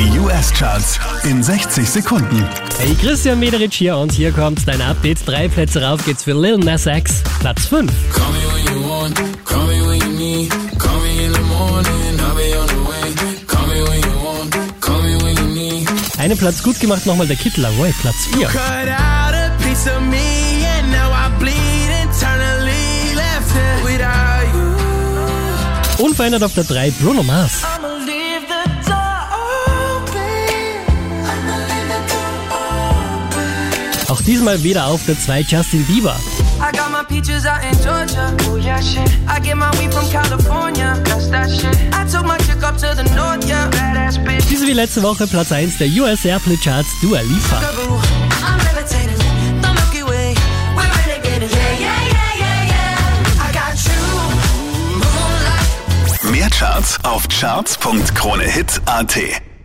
Die US-Charts in 60 Sekunden. Hey, Christian Mederich hier und hier kommt dein Update. Drei Plätze rauf geht's für Lil Nas X, Platz 5. Call me when you want, call me when you need. Call me in the morning, I'll be on the way. Call me when you want, call me when you need. Einen Platz gut gemacht nochmal der Kid Laroi, Platz 4. Cut out a piece of me and now I bleed internally left it without you. Unverändert auf der 3 Bruno Mars. Auch diesmal wieder auf der 2 Justin Bieber. Oh yeah, north, yeah. Diese wie letzte Woche Platz 1 der US Airplay Charts Dua Lipa. Mehr Charts auf charts.kronehit.at.